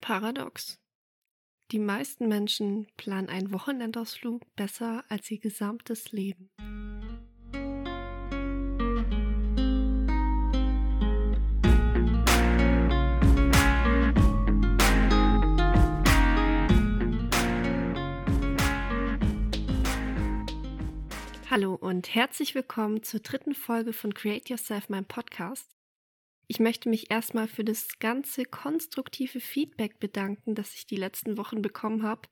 Paradox. Die meisten Menschen planen einen Wochenendausflug besser als ihr gesamtes Leben. Hallo und herzlich willkommen zur dritten Folge von Create Yourself, meinem Podcast. Ich möchte mich erstmal für das ganze konstruktive Feedback bedanken, das ich die letzten Wochen bekommen habe.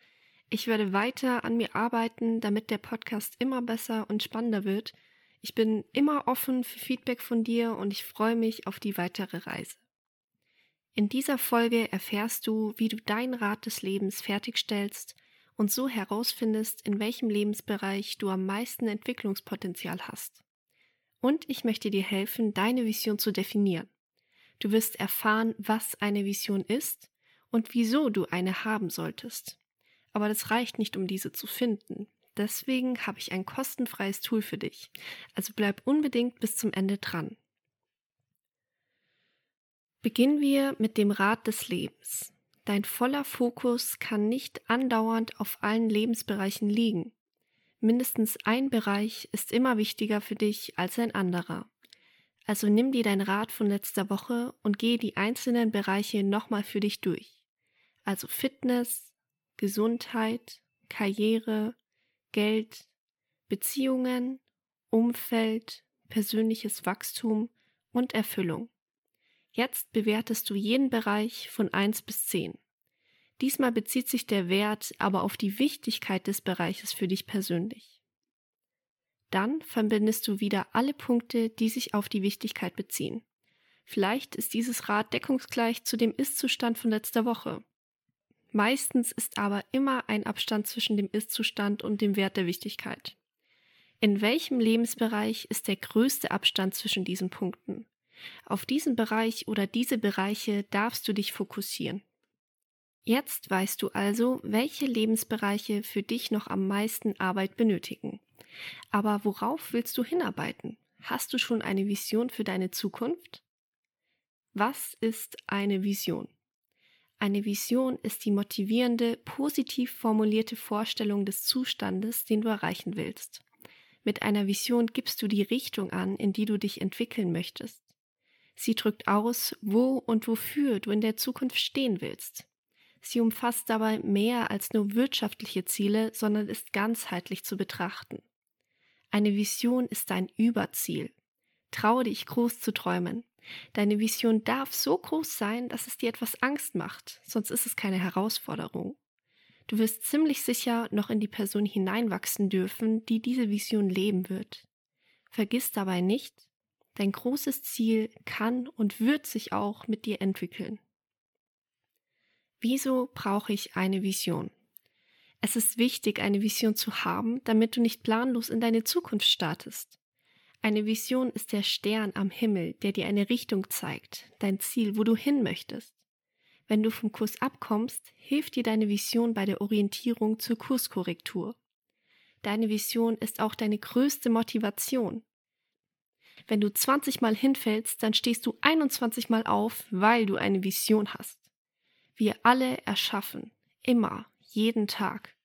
Ich werde weiter an mir arbeiten, damit der Podcast immer besser und spannender wird. Ich bin immer offen für Feedback von dir und ich freue mich auf die weitere Reise. In dieser Folge erfährst du, wie du dein Rad des Lebens fertigstellst und so herausfindest, in welchem Lebensbereich du am meisten Entwicklungspotenzial hast. Und ich möchte dir helfen, deine Vision zu definieren. Du wirst erfahren, was eine Vision ist und wieso du eine haben solltest. Aber das reicht nicht, um diese zu finden. Deswegen habe ich ein kostenfreies Tool für dich. Also bleib unbedingt bis zum Ende dran. Beginnen wir mit dem Rat des Lebens. Dein voller Fokus kann nicht andauernd auf allen Lebensbereichen liegen. Mindestens ein Bereich ist immer wichtiger für dich als ein anderer. Also nimm dir dein Rat von letzter Woche und gehe die einzelnen Bereiche nochmal für dich durch. Also Fitness, Gesundheit, Karriere, Geld, Beziehungen, Umfeld, persönliches Wachstum und Erfüllung. Jetzt bewertest du jeden Bereich von 1 bis 10. Diesmal bezieht sich der Wert aber auf die Wichtigkeit des Bereiches für dich persönlich. Dann verbindest du wieder alle Punkte, die sich auf die Wichtigkeit beziehen. Vielleicht ist dieses Rad deckungsgleich zu dem Ist-Zustand von letzter Woche. Meistens ist aber immer ein Abstand zwischen dem Ist-Zustand und dem Wert der Wichtigkeit. In welchem Lebensbereich ist der größte Abstand zwischen diesen Punkten? Auf diesen Bereich oder diese Bereiche darfst du dich fokussieren. Jetzt weißt du also, welche Lebensbereiche für dich noch am meisten Arbeit benötigen. Aber worauf willst du hinarbeiten? Hast du schon eine Vision für deine Zukunft? Was ist eine Vision? Eine Vision ist die motivierende, positiv formulierte Vorstellung des Zustandes, den du erreichen willst. Mit einer Vision gibst du die Richtung an, in die du dich entwickeln möchtest. Sie drückt aus, wo und wofür du in der Zukunft stehen willst. Sie umfasst dabei mehr als nur wirtschaftliche Ziele, sondern ist ganzheitlich zu betrachten. Eine Vision ist dein Überziel. Traue dich groß zu träumen. Deine Vision darf so groß sein, dass es dir etwas Angst macht, sonst ist es keine Herausforderung. Du wirst ziemlich sicher noch in die Person hineinwachsen dürfen, die diese Vision leben wird. Vergiss dabei nicht, dein großes Ziel kann und wird sich auch mit dir entwickeln. Wieso brauche ich eine Vision? Es ist wichtig, eine Vision zu haben, damit du nicht planlos in deine Zukunft startest. Eine Vision ist der Stern am Himmel, der dir eine Richtung zeigt, dein Ziel, wo du hin möchtest. Wenn du vom Kurs abkommst, hilft dir deine Vision bei der Orientierung zur Kurskorrektur. Deine Vision ist auch deine größte Motivation. Wenn du 20 Mal hinfällst, dann stehst du 21 Mal auf, weil du eine Vision hast. Wir alle erschaffen, immer, jeden Tag.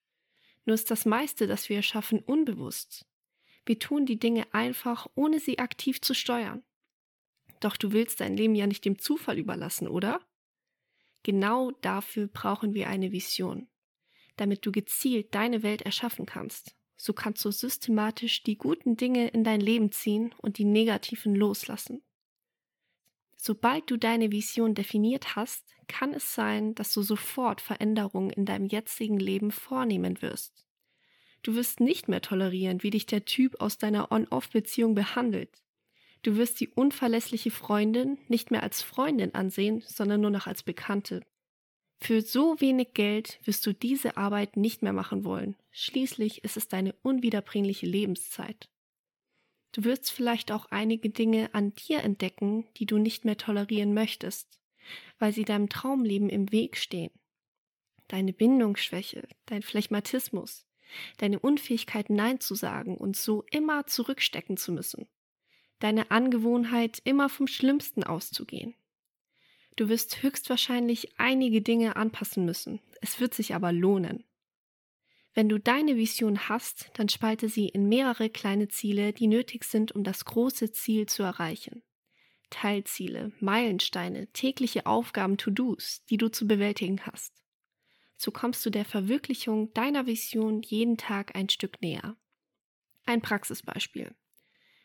Nur ist das meiste, das wir erschaffen, unbewusst. Wir tun die Dinge einfach, ohne sie aktiv zu steuern. Doch du willst dein Leben ja nicht dem Zufall überlassen, oder? Genau dafür brauchen wir eine Vision, damit du gezielt deine Welt erschaffen kannst. So kannst du systematisch die guten Dinge in dein Leben ziehen und die negativen loslassen. Sobald du deine Vision definiert hast, kann es sein, dass du sofort Veränderungen in deinem jetzigen Leben vornehmen wirst. Du wirst nicht mehr tolerieren, wie dich der Typ aus deiner On-Off-Beziehung behandelt. Du wirst die unverlässliche Freundin nicht mehr als Freundin ansehen, sondern nur noch als Bekannte. Für so wenig Geld wirst du diese Arbeit nicht mehr machen wollen. Schließlich ist es deine unwiederbringliche Lebenszeit. Du wirst vielleicht auch einige Dinge an dir entdecken, die du nicht mehr tolerieren möchtest, weil sie deinem Traumleben im Weg stehen. Deine Bindungsschwäche, dein Phlegmatismus, deine Unfähigkeit Nein zu sagen und so immer zurückstecken zu müssen, deine Angewohnheit, immer vom Schlimmsten auszugehen. Du wirst höchstwahrscheinlich einige Dinge anpassen müssen. Es wird sich aber lohnen. Wenn du deine Vision hast, dann spalte sie in mehrere kleine Ziele, die nötig sind, um das große Ziel zu erreichen. Teilziele, Meilensteine, tägliche Aufgaben, To-Dos, die du zu bewältigen hast. So kommst du der Verwirklichung deiner Vision jeden Tag ein Stück näher. Ein Praxisbeispiel.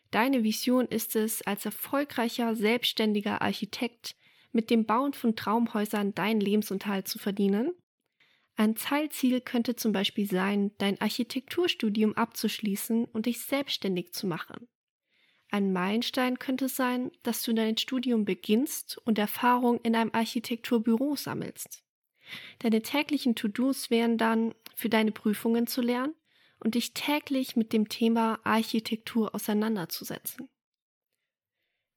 Deine Vision ist es, als erfolgreicher, selbstständiger Architekt mit dem Bauen von Traumhäusern deinen Lebensunterhalt zu verdienen ein Teilziel könnte zum Beispiel sein, dein Architekturstudium abzuschließen und dich selbstständig zu machen. Ein Meilenstein könnte sein, dass du dein Studium beginnst und Erfahrung in einem Architekturbüro sammelst. Deine täglichen To-Dos wären dann, für deine Prüfungen zu lernen und dich täglich mit dem Thema Architektur auseinanderzusetzen.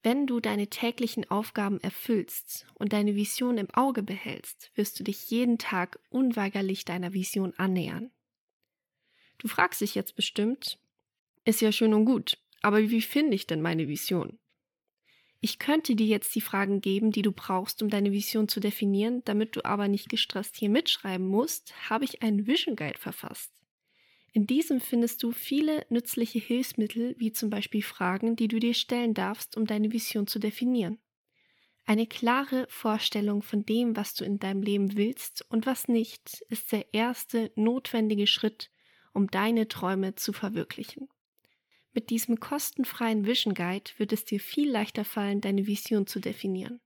Wenn du deine täglichen Aufgaben erfüllst und deine Vision im Auge behältst, wirst du dich jeden Tag unweigerlich deiner Vision annähern. Du fragst dich jetzt bestimmt, ist ja schön und gut, aber wie finde ich denn meine Vision? Ich könnte dir jetzt die Fragen geben, die du brauchst, um deine Vision zu definieren, damit du aber nicht gestresst hier mitschreiben musst, habe ich einen Vision Guide verfasst. In diesem findest du viele nützliche Hilfsmittel, wie zum Beispiel Fragen, die du dir stellen darfst, um deine Vision zu definieren. Eine klare Vorstellung von dem, was du in deinem Leben willst und was nicht, ist der erste notwendige Schritt, um deine Träume zu verwirklichen. Mit diesem kostenfreien Vision Guide wird es dir viel leichter fallen, deine Vision zu definieren.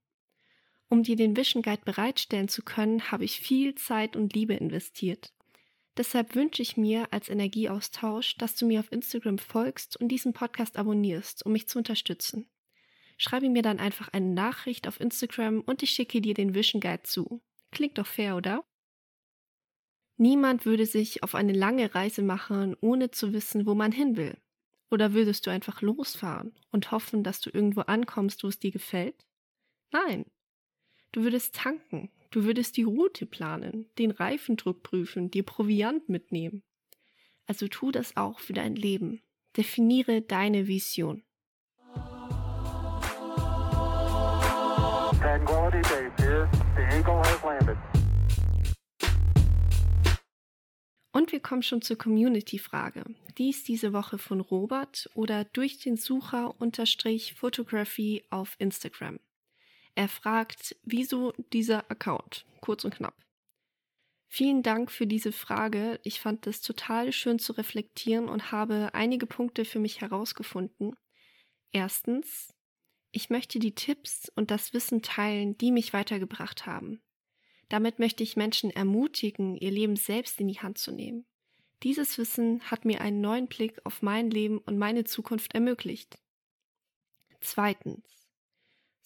Um dir den Vision Guide bereitstellen zu können, habe ich viel Zeit und Liebe investiert. Deshalb wünsche ich mir als Energieaustausch, dass du mir auf Instagram folgst und diesen Podcast abonnierst, um mich zu unterstützen. Schreibe mir dann einfach eine Nachricht auf Instagram und ich schicke dir den Vision Guide zu. Klingt doch fair, oder? Niemand würde sich auf eine lange Reise machen, ohne zu wissen, wo man hin will. Oder würdest du einfach losfahren und hoffen, dass du irgendwo ankommst, wo es dir gefällt? Nein. Du würdest tanken, Du würdest die Route planen, den Reifendruck prüfen, dir Proviant mitnehmen. Also tu das auch für dein Leben. Definiere deine Vision. Und wir kommen schon zur Community-Frage. Die ist diese Woche von Robert oder durch den Sucher unterstrich Photography auf Instagram. Er fragt, wieso dieser Account? Kurz und knapp. Vielen Dank für diese Frage. Ich fand es total schön zu reflektieren und habe einige Punkte für mich herausgefunden. Erstens, ich möchte die Tipps und das Wissen teilen, die mich weitergebracht haben. Damit möchte ich Menschen ermutigen, ihr Leben selbst in die Hand zu nehmen. Dieses Wissen hat mir einen neuen Blick auf mein Leben und meine Zukunft ermöglicht. Zweitens,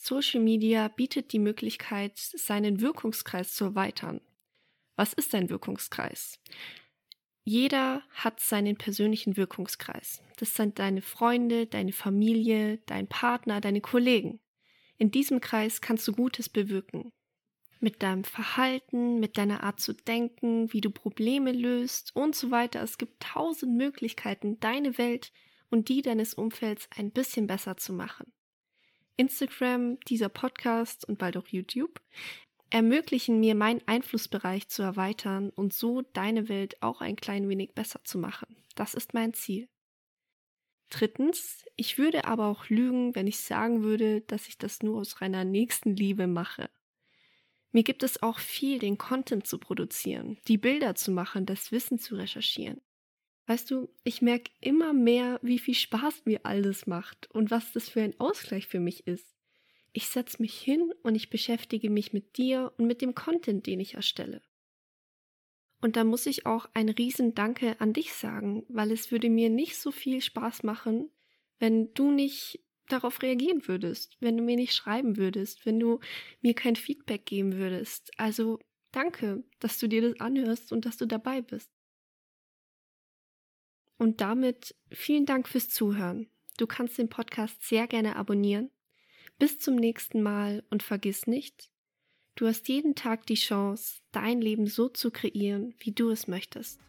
Social Media bietet die Möglichkeit, seinen Wirkungskreis zu erweitern. Was ist ein Wirkungskreis? Jeder hat seinen persönlichen Wirkungskreis. Das sind deine Freunde, deine Familie, dein Partner, deine Kollegen. In diesem Kreis kannst du Gutes bewirken. Mit deinem Verhalten, mit deiner Art zu denken, wie du Probleme löst und so weiter. Es gibt tausend Möglichkeiten, deine Welt und die deines Umfelds ein bisschen besser zu machen. Instagram, dieser Podcast und bald auch YouTube ermöglichen mir meinen Einflussbereich zu erweitern und so deine Welt auch ein klein wenig besser zu machen. Das ist mein Ziel. Drittens, ich würde aber auch lügen, wenn ich sagen würde, dass ich das nur aus reiner Nächstenliebe mache. Mir gibt es auch viel, den Content zu produzieren, die Bilder zu machen, das Wissen zu recherchieren. Weißt du, ich merke immer mehr, wie viel Spaß mir alles macht und was das für ein Ausgleich für mich ist. Ich setze mich hin und ich beschäftige mich mit dir und mit dem Content, den ich erstelle. Und da muss ich auch ein riesen Danke an dich sagen, weil es würde mir nicht so viel Spaß machen, wenn du nicht darauf reagieren würdest, wenn du mir nicht schreiben würdest, wenn du mir kein Feedback geben würdest. Also danke, dass du dir das anhörst und dass du dabei bist. Und damit vielen Dank fürs Zuhören. Du kannst den Podcast sehr gerne abonnieren. Bis zum nächsten Mal und vergiss nicht, du hast jeden Tag die Chance, dein Leben so zu kreieren, wie du es möchtest.